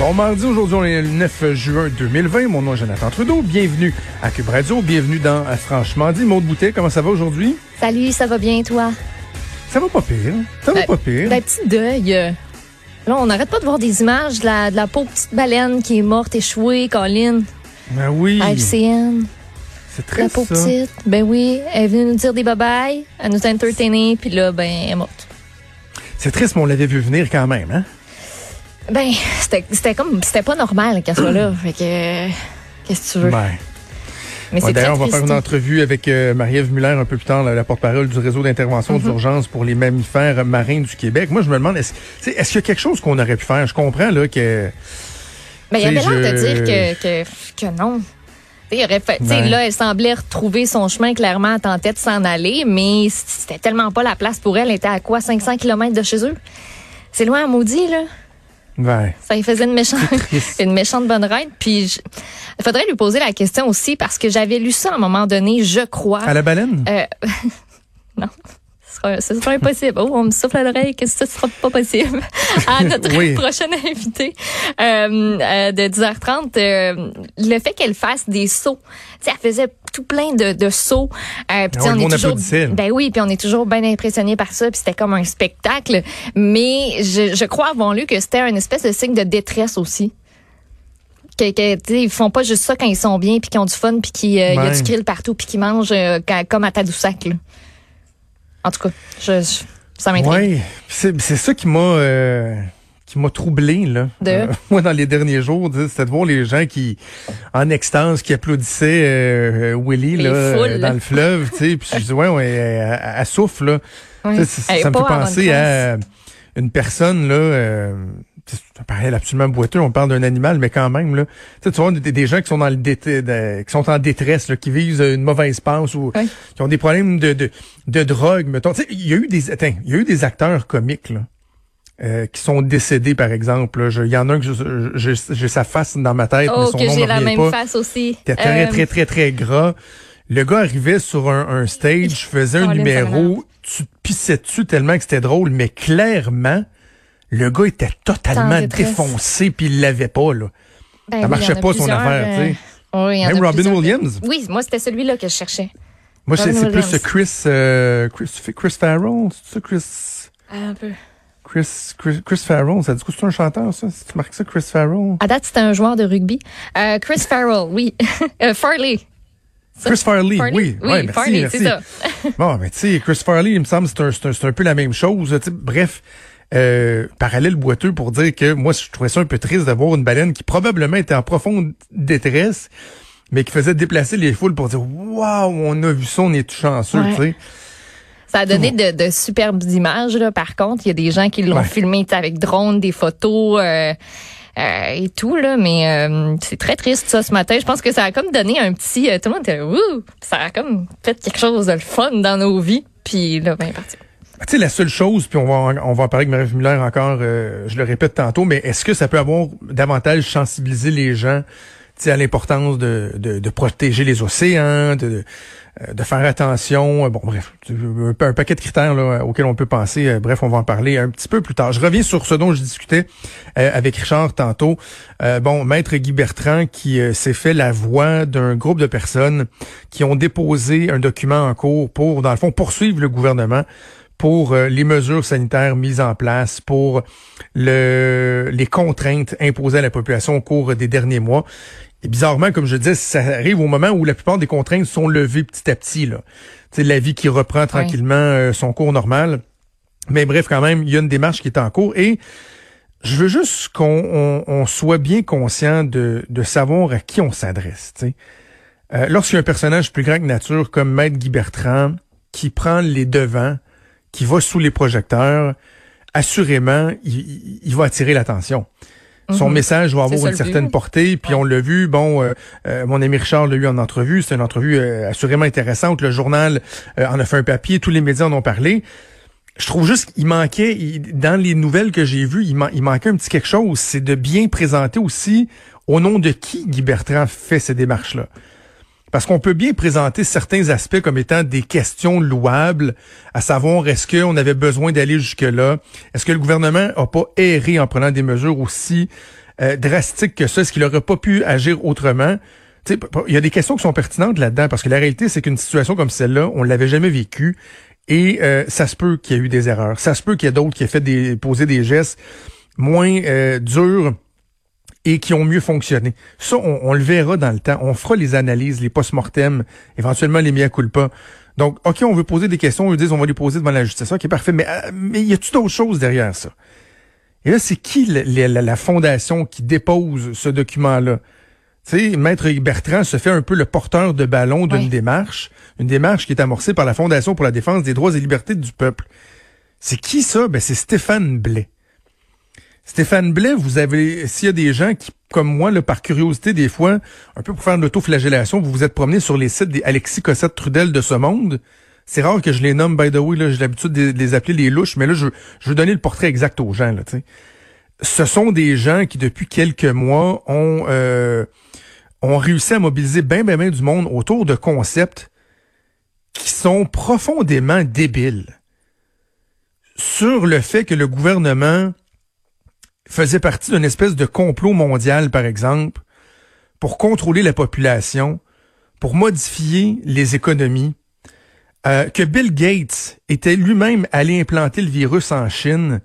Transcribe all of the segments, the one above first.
Bon mardi, aujourd'hui on est le 9 juin 2020. Mon nom est Jonathan Trudeau. Bienvenue à Cube Radio. Bienvenue dans euh, Franchement dit. Maude Boutet, comment ça va aujourd'hui? Salut, ça va bien toi? Ça va pas pire. Ça va Ben, pas pire. Ben, petit deuil. Là, on n'arrête pas de voir des images de la, de la pauvre petite baleine qui est morte, échouée, Colin, Ben oui. à FCN. C'est La triste pauvre ça. petite. Ben oui, elle est venue nous dire des bye-bye, elle nous a entertainés, puis là, ben, elle est morte. C'est triste, mais on l'avait vu venir quand même, hein? Ben, c'était c'était comme, c'était pas normal qu'elle soit là. Fait que, qu'est-ce que tu veux? Ben. Mais Ouais, D'ailleurs, on va faire une entrevue avec euh, Marie-Ève Muller un peu plus tard, la, la porte-parole du réseau d'intervention Mhm. d'urgence pour les mammifères marins du Québec. Moi, je me demande, est-ce est-ce qu'il y a quelque chose qu'on aurait pu faire? Je comprends là que... Ben, il y avait l'air de dire que, que, que non. Il aurait fait- tu sais, Ouais. là, elle semblait retrouver son chemin. Clairement, elle tentait de s'en aller, mais c'était tellement pas la place pour elle. Elle était à quoi? 500 km de chez eux? C'est loin à maudit, là. Ouais. Ça lui faisait une méchante, une méchante bonne ride. Puis, je- il faudrait lui poser la question aussi parce que j'avais lu ça à un moment donné, je crois. À la baleine? Euh, non. Sera, ce sera impossible. Oh, on me souffle à l'oreille que ce sera pas possible? À notre Oui. prochaine invitée euh, euh, de 10h30, euh, le fait qu'elle fasse des sauts. Tu sais, elle faisait tout plein de, de sauts. Euh, Ah le on est toujours, ben oui, puis on est toujours bien impressionné par ça. Puis c'était comme un spectacle. Mais je, je crois avoir lu que c'était un espèce de signe de détresse aussi. Que, que, ils font pas juste ça quand ils sont bien puis qu'ils ont du fun puis qu'il y a du krill partout puis qu'ils mangent euh, comme à Tadoussac. Là. En tout cas, je, je- ça m'intrigue. Oui, c'est c'est ça qui m'a euh, qui m'a troublé là. De? moi dans les derniers jours, c'était de voir les gens qui en extase qui applaudissaient euh, euh, Willy Les là, foules, euh, là. dans le fleuve, tu sais, puis je dis ouais ouais, elle, souffle là. Elle est ça me fait penser à une personne là c'est un parallèle absolument boiteux, on parle d'un animal, mais quand même, là. Tu sais, tu vois, des, des gens qui sont dans le de- qui sont en détresse, là, qui vivent une mauvaise passe ou qui ont des problèmes de, de, de drogue, mettons. Il y a eu des, attends, il y a eu des acteurs comiques, là. euh, qui sont décédés, par exemple. Il y en a un que j'ai sa face dans ma tête, mais Oh, son que nom j'ai la même pas. face aussi. C'était très, Euh, très, très, très gras. Le gars arrivait sur un, un stage, faisait un ça numéro, tu te pissais dessus tellement que c'était drôle, mais clairement, le gars était totalement défoncé puis il l'avait pas, là. ben ça oui, marchait pas, son affaire, euh, tu sais. Oui, Même Robin plusieurs. Williams. Oui, moi, c'était celui-là que je cherchais. Moi, c'est plus ce Chris, euh, Chris, Chris Farrell, c'est ça, Chris, Un peu. Chris, Chris, Chris Farrell, ça dit quoi, c'est un chanteur, ça? Si tu marques ça, Chris Farrell? À date, c'était un joueur de rugby. Euh, Chris Farrell, oui. Euh, Farley. Chris Farley, Farley? oui. Oui, ouais, merci, Farley, c'est ça. Bon, mais tu sais, Chris Farley, il me semble, c'est un, c'est un, c'est un peu la même chose. Bref, euh, parallèle boiteux pour dire que moi, je trouvais ça un peu triste d'avoir une baleine qui probablement était en profonde détresse, mais qui faisait déplacer les foules pour dire Waouh, on a vu ça, on est tout chanceux, Ouais. tu sais. Ça a donné de, de superbes images, là. Par contre, il y a des gens qui l'ont Ouais. filmé avec drone, des photos euh, euh, et tout, là. Mais euh, c'est très triste, ça, ce matin. Je pense que ça a comme donné un petit... euh, tout le monde était là, Wouh! Ça a comme fait quelque chose de le fun dans nos vies. Puis là, ben, parti. Ben, Tu sais, la seule chose, puis on va, on va en parler avec Marie Muller encore, euh, je le répète tantôt, mais est-ce que ça peut avoir davantage sensibilisé les gens à l'importance de, de, de protéger les océans, de, euh, de faire attention, euh, bon bref, un, un paquet de critères là, auxquels on peut penser. Euh, bref, on va en parler un petit peu plus tard. Je reviens sur ce dont je discutais euh, avec Richard tantôt. Euh, bon, Maître Guy Bertrand qui euh, s'est fait la voix d'un groupe de personnes qui ont déposé un document en cours pour, dans le fond, poursuivre le gouvernement pour euh, les mesures sanitaires mises en place, pour le, les contraintes imposées à la population au cours des derniers mois. Et bizarrement, comme je disais, ça arrive au moment où la plupart des contraintes sont levées petit à petit. Là. C'est la vie qui reprend tranquillement euh, son cours normal. Mais bref, quand même, il y a une démarche qui est en cours. Et je veux juste qu'on on- on soit bien conscient de, de savoir à qui on s'adresse. Euh, Lorsqu'il y a un personnage plus grand que nature comme Maître Guy Bertrand qui prend les devants, qui va sous les projecteurs, assurément, il, va attirer l'attention. son Mhm. message va avoir une certaine but. portée. Puis on l'a vu, bon, euh, euh, mon ami Richard l'a eu en entrevue. C'est une entrevue euh, assurément intéressante. Le journal euh, en a fait un papier, tous les médias en ont parlé. Je trouve juste qu'il manquait, il- dans les nouvelles que j'ai vues, il, man- il manquait un petit quelque chose. C'est de bien présenter aussi au nom de qui Guy Bertrand fait ces démarches-là. Parce qu'on peut bien présenter certains aspects comme étant des questions louables, à savoir est-ce qu'on avait besoin d'aller jusque-là? Est-ce que le gouvernement a pas erré en prenant des mesures aussi euh, drastiques que ça? Est-ce qu'il aurait pas pu agir autrement? Il y a des questions qui sont pertinentes là-dedans, parce que la réalité, c'est qu'une situation comme celle-là, on l'avait jamais vécue. Et euh, ça se peut qu'il y ait eu des erreurs. Ça se peut qu'il y ait d'autres qui aient fait des, posé des gestes moins euh, durs et qui ont mieux fonctionné. Ça, on, on le verra dans le temps. On fera les analyses, les post-mortem, éventuellement les mea culpa. Donc, OK, on veut poser des questions, on veut dire on va les poser devant la justice. OK, parfait. Mais, euh, mais y a-t-il d'autres choses derrière ça? Et là, c'est qui la, la fondation qui dépose ce document-là? Tu sais, Maître Bertrand se fait un peu le porteur de ballon d'une Oui. démarche, une démarche qui est amorcée par la Fondation pour la défense des droits et libertés du peuple. C'est qui ça? Ben, c'est Stéphane Blais. Stéphane Blais, vous avez, s'il y a des gens qui, comme moi, là, par curiosité, des fois, un peu pour faire de l'autoflagellation, vous vous êtes promené sur les sites des Alexis Cossette Trudel de ce monde. C'est rare que je les nomme, by the way, j'ai l'habitude de, les appeler les louches, mais là, je, je veux donner le portrait exact aux gens, là, tu sais. Ce sont des gens qui, depuis quelques mois, ont, euh, ont réussi à mobiliser bien, bien, bien du monde autour de concepts qui sont profondément débiles sur le fait que le gouvernement faisait partie d'une espèce de complot mondial, par exemple, pour contrôler la population, pour modifier les économies, euh, que Bill Gates était lui-même allé implanter le virus en Chine,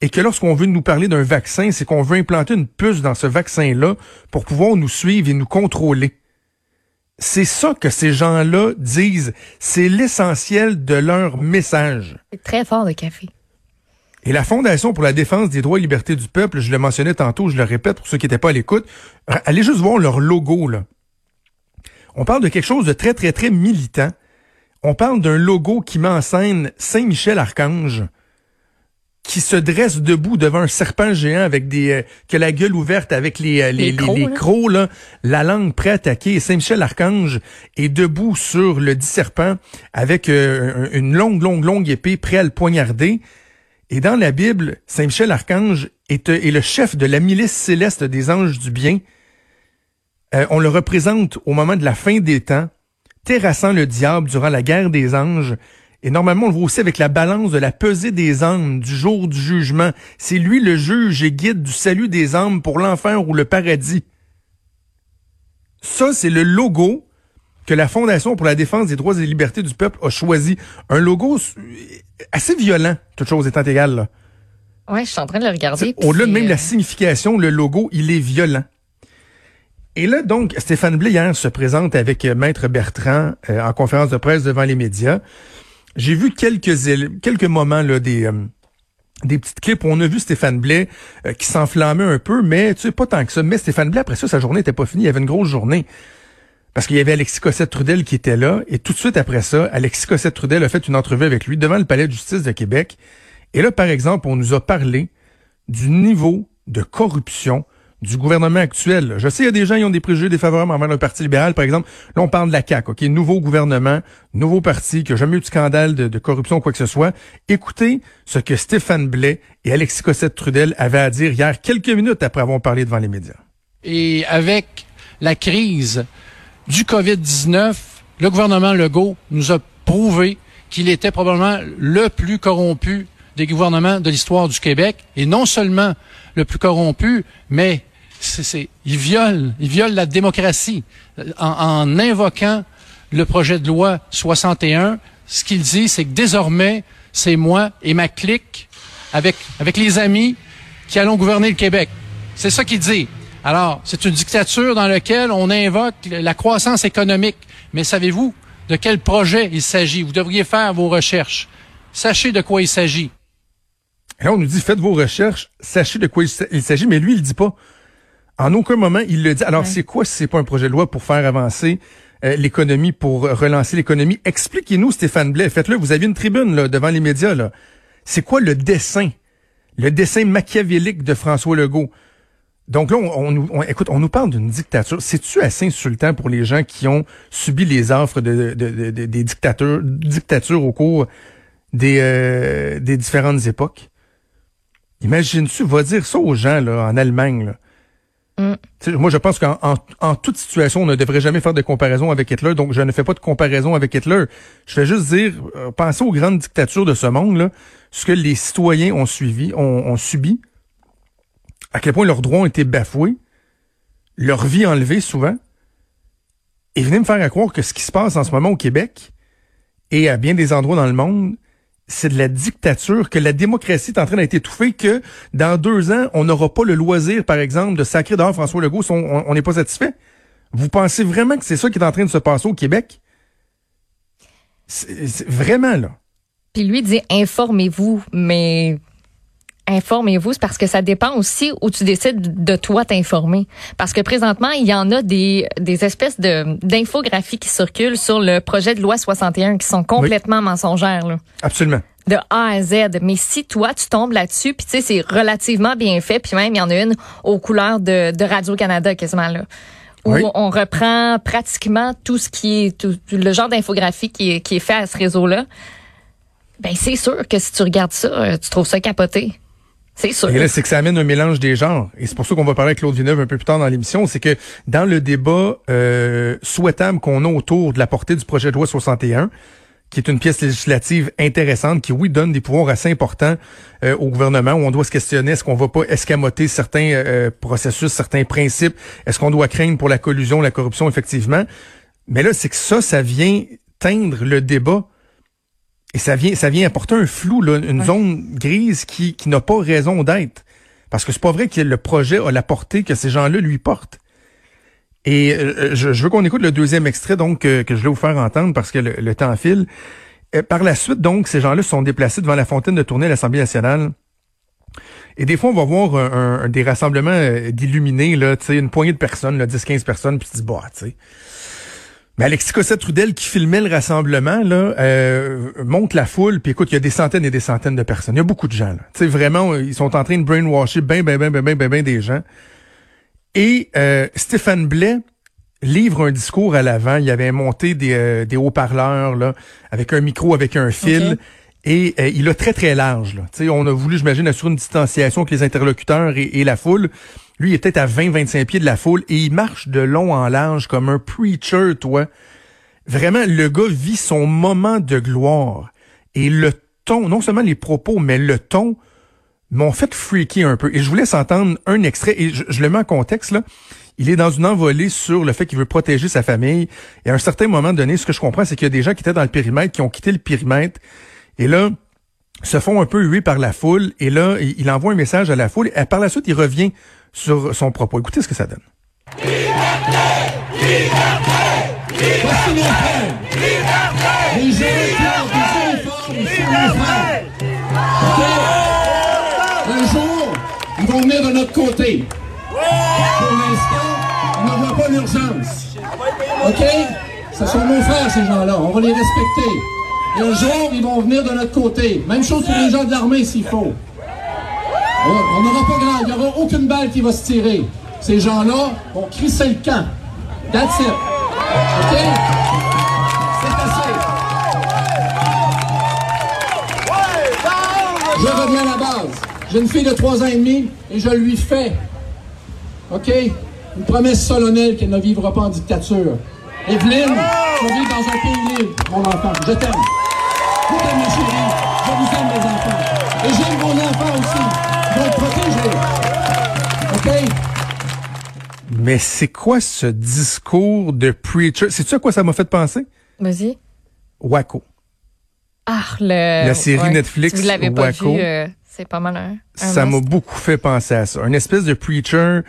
et que lorsqu'on veut nous parler d'un vaccin, c'est qu'on veut implanter une puce dans ce vaccin-là pour pouvoir nous suivre et nous contrôler. C'est ça que ces gens-là disent. C'est l'essentiel de leur message. C'est très fort le café. Et la Fondation pour la défense des droits et libertés du peuple, je le mentionnais tantôt, je le répète pour ceux qui n'étaient pas à l'écoute, allez juste voir leur logo, là. On parle de quelque chose de très, très, très militant. On parle d'un logo qui met en scène Saint-Michel-Archange, qui se dresse debout devant un serpent géant avec des euh, que la gueule ouverte avec les euh, les, Les crocs, les là. crocs, là, la langue prête à attaquer. Et Saint-Michel-Archange est debout sur le dit serpent avec euh, un- une longue, longue, longue épée prêt à le poignarder. Et dans la Bible, Saint Michel Archange est, euh, est le chef de la milice céleste des anges du bien. Euh, on le représente au moment de la fin des temps, terrassant le diable durant la guerre des anges. Et normalement, on le voit aussi avec la balance de la pesée des âmes du jour du jugement. C'est lui le juge et guide du salut des âmes pour l'enfer ou le paradis. Ça, c'est le logo que la Fondation pour la défense des droits et libertés du peuple a choisi. Un logo euh, assez violent, toute chose étant égale. Là. Ouais, je suis en train de le regarder. Au-delà de même de la euh, signification, le logo, il est violent. Et là, donc, Stéphane Blais, hier, se présente avec euh, Maître Bertrand euh, en conférence de presse devant les médias. J'ai vu quelques, quelques moments là, des, euh, des petites clips où on a vu Stéphane Blais euh, qui s'enflammait un peu, mais tu sais, pas tant que ça. Mais Stéphane Blais, après ça, sa journée n'était pas finie. Il y avait une grosse journée. Parce qu'il y avait Alexis Cossette-Trudel qui était là. Et tout de suite après ça, Alexis Cossette-Trudel a fait une entrevue avec lui devant le Palais de justice de Québec. Et là, par exemple, on nous a parlé du niveau de corruption du gouvernement actuel. Je sais, il y a des gens qui ont des préjugés défavorables envers le Parti libéral, par exemple. Là, on parle de la CAQ, OK? Nouveau gouvernement, nouveau parti, qui n'a jamais eu de scandale de, corruption ou quoi que ce soit. Écoutez ce que Stéphane Blais et Alexis Cossette-Trudel avaient à dire hier, quelques minutes après avoir parlé devant les médias. Et avec la crise du COVID-19, le gouvernement Legault nous a prouvé qu'il était probablement le plus corrompu des gouvernements de l'histoire du Québec. Et non seulement le plus corrompu, mais c'est, il viole, il viole la démocratie Euh, en, en invoquant le projet de loi 61. Ce qu'il dit, c'est que désormais, c'est moi et ma clique avec, avec les amis qui allons gouverner le Québec. C'est ça qu'il dit. Alors, c'est une dictature dans laquelle on invoque la croissance économique. Mais savez-vous de quel projet il s'agit? Vous devriez faire vos recherches. Sachez de quoi il s'agit. Et là, on nous dit, faites vos recherches, sachez de quoi il s'agit, mais lui, il le dit pas. En aucun moment, il le dit. Alors, Ouais. c'est quoi si c'est pas un projet de loi pour faire avancer euh, l'économie, pour relancer l'économie? Expliquez-nous, Stéphane Blais. Faites-le. Vous avez une tribune là, devant les médias. là. C'est quoi le dessin? Le dessin machiavélique de François Legault? Donc là, on, nous, écoute, on nous parle d'une dictature. C'est-tu assez insultant pour les gens qui ont subi les offres de, des dictateurs, dictatures au cours des, euh, des différentes époques? Imagine-tu, va dire ça aux gens là, en Allemagne. Là. Mm. Moi, je pense qu'en en, toute situation, on ne devrait jamais faire de comparaison avec Hitler, donc je ne fais pas de comparaison avec Hitler. Je fais juste dire, euh, pensez aux grandes dictatures de ce monde, là, ce que les citoyens ont suivi, ont, subi, à quel point leurs droits ont été bafoués, leur vie enlevée souvent, et venez me faire croire que ce qui se passe en ce moment au Québec et à bien des endroits dans le monde, c'est de la dictature, que la démocratie est en train d'être étouffée, que dans deux ans, on n'aura pas le loisir, par exemple, de sacrer dehors François Legault si on n'est pas satisfait? Vous pensez vraiment que c'est ça qui est en train de se passer au Québec? Vraiment, là. Puis lui dit informez-vous, mais informez-vous, c'est parce que ça dépend aussi où tu décides de toi t'informer. Parce que présentement, il y en a des, des espèces de d'infographies qui circulent sur le projet de loi 61 qui sont complètement mensongères. Là. Absolument. De A à Z. Mais si toi, tu tombes là-dessus, puis tu sais, c'est relativement bien fait, puis même, il y en a une aux couleurs de, de Radio-Canada quasiment là où on reprend pratiquement tout ce qui est tout, le genre d'infographie qui est, qui est fait à ce réseau-là. Ben c'est sûr que si tu regardes ça, euh, tu trouves ça capoté. C'est sûr. Et là, c'est que ça amène un mélange des genres. Et c'est pour ça qu'on va parler avec Claude Villeneuve un peu plus tard dans l'émission. C'est que dans le débat euh, souhaitable qu'on a autour de la portée du projet de loi 61, qui est une pièce législative intéressante, qui, oui, donne des pouvoirs assez importants euh, au gouvernement, où on doit se questionner, est-ce qu'on va pas escamoter certains euh, processus, certains principes, est-ce qu'on doit craindre pour la collusion, la corruption, effectivement? Mais là, c'est que ça, ça vient teindre le débat et ça vient, ça vient apporter un flou, là, une zone grise qui, qui n'a pas raison d'être. Parce que c'est pas vrai que le projet a la portée que ces gens-là lui portent. Et euh, je, veux qu'on écoute le deuxième extrait donc que je vais vous faire entendre parce que le, temps file. Euh, par la suite, donc, ces gens-là sont déplacés devant la fontaine de tournée à l'Assemblée nationale. Et des fois, on va voir un, des rassemblements euh, d'illuminés, là, tu sais, une poignée de personnes, 10-15 personnes, puis tu dis, bah, tu sais. Alexis Cossette-Trudel qui filmait le rassemblement là euh, monte la foule puis écoute il y a des centaines et des centaines de personnes. Il y a beaucoup de gens tu sais vraiment ils sont en train de brainwasher ben ben ben ben ben ben, ben des gens. Et euh, Stéphane Blais livre un discours à l'avant. Il avait monté des, euh, des haut-parleurs là avec un micro avec un fil Et euh, il a très très large. Là. on a voulu, j'imagine, assurer une distanciation avec les interlocuteurs et, la foule. Lui, il était à 20-25 pieds de la foule et il marche de long en large comme un preacher, toi. Vraiment, le gars vit son moment de gloire. Et le ton, non seulement les propos, mais le ton m'ont fait freaker un peu. Et je vous laisse entendre un extrait, et je, le mets en contexte, là. Il est dans une envolée sur le fait qu'il veut protéger sa famille. Et à un certain moment donné, ce que je comprends, c'est qu'il y a des gens qui étaient dans le périmètre, qui ont quitté le périmètre. Et là, se font un peu huer par la foule. Et là, il envoie un message à la foule. Et par la suite, il revient sur son propos. Écoutez ce que ça donne. Un jour, ils vont venir de notre côté. Pour l'instant, on ne voit pas l'urgence. OK? Ce sont nos frères, ces gens-là. On va les respecter. Un jour, ils vont venir de notre côté. Même chose pour les gens de l'armée, s'il faut. On n'aura pas grand, il n'y aura aucune balle qui va se tirer. Ces gens-là vont crisser le camp. That's it. OK? C'est assez. Je reviens à la base. J'ai une fille de 3 ans et demi et je lui fais, OK, une promesse solennelle qu'elle ne vivra pas en dictature. Evelyne, vas vivre dans un pays libre, mon enfant. Je t'aime. Je t'aime, mes chéris. Je vous aime, mes enfants. Et j'aime vos enfants aussi. Mais c'est quoi ce discours de preacher? C'est-tu à quoi ça m'a fait penser? Vas-y. Waco. Ah, le... La série Netflix si vous l'avez pas vu, euh, c'est pas mal un, Ça m'a beaucoup fait penser à ça. Une espèce de preacher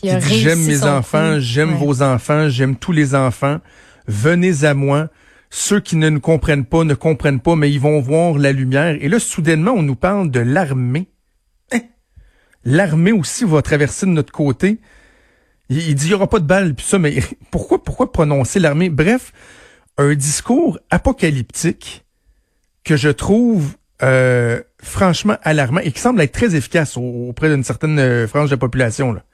qui, dit j'aime mes enfants, j'aime vos enfants, j'aime tous les enfants. Venez à moi. Ceux qui ne nous comprennent pas ne comprennent pas, mais ils vont voir la lumière. Et là, soudainement, on nous parle de l'armée. Hein? L'armée aussi va traverser de notre côté. Il, dit il y aura pas de balles puis ça, mais pourquoi pourquoi prononcer l'armée? Bref, un discours apocalyptique que je trouve euh, franchement alarmant et qui semble être très efficace auprès d'une certaine euh, frange de la population. Là.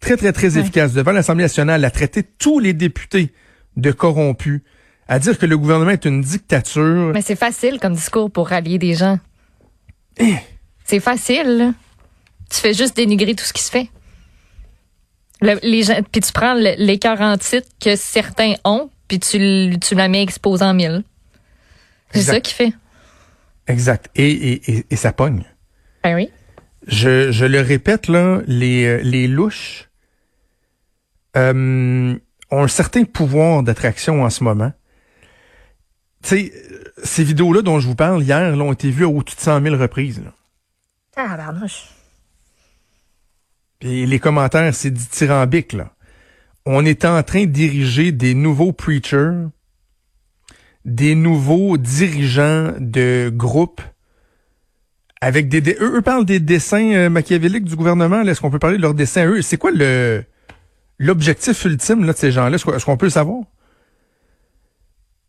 très, très, très efficace devant l'Assemblée nationale à traiter tous les députés de corrompus, à dire que le gouvernement est une dictature. Mais c'est facile comme discours pour rallier des gens. Eh. C'est facile. Tu fais juste dénigrer tout ce qui se fait. Le- les gens, puis tu prends l'écart en titre que certains ont, puis tu, tu la mets exposé en mille. C'est ça qui fait. Exact. Et, et, et, et ça pogne. Ben oui. Je, je le répète, là, les, euh, les louches euh, ont un certain pouvoir d'attraction en ce moment. Tu sais, ces vidéos-là dont je vous parle hier là, ont été vues à au-dessus de 100 000 reprises. Là. Ah, barnouche. Puis les commentaires, c'est dithyrambique, là. On est en train de diriger des nouveaux preachers, des nouveaux dirigeants de groupes avec des... dé- eux, eux parlent des dessins euh, machiavéliques du gouvernement. Est-ce qu'on peut parler de leurs dessins à eux? C'est quoi le l'objectif ultime là, de ces gens-là? Est-ce qu'on peut le savoir?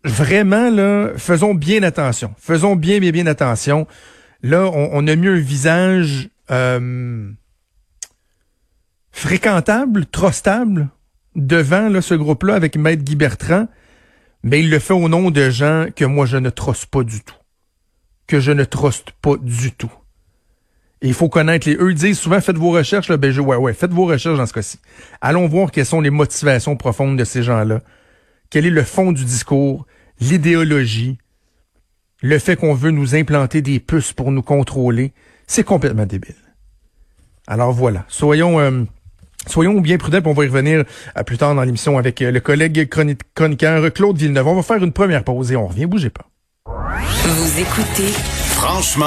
Vraiment, là, faisons bien attention. Faisons bien, bien, bien attention. Là, on, a mis un visage... euh, fréquentable, trustable, devant là, ce groupe-là avec Maître Guy Bertrand, mais il le fait au nom de gens que moi je ne truste pas du tout. Que je ne truste pas du tout. Et il faut connaître les. Eux disent souvent faites vos recherches, là, ben je, ouais, ouais, faites vos recherches dans ce cas-ci. Allons voir quelles sont les motivations profondes de ces gens-là. Quel est le fond du discours, l'idéologie, le fait qu'on veut nous implanter des puces pour nous contrôler? C'est complètement débile. Alors voilà, soyons euh, soyons bien prudents, puis on va y revenir euh, plus tard dans l'émission avec euh, le collègue chroni- chroniqueur Claude Villeneuve. On va faire une première pause et on revient, bougez pas. Vous écoutez Franchement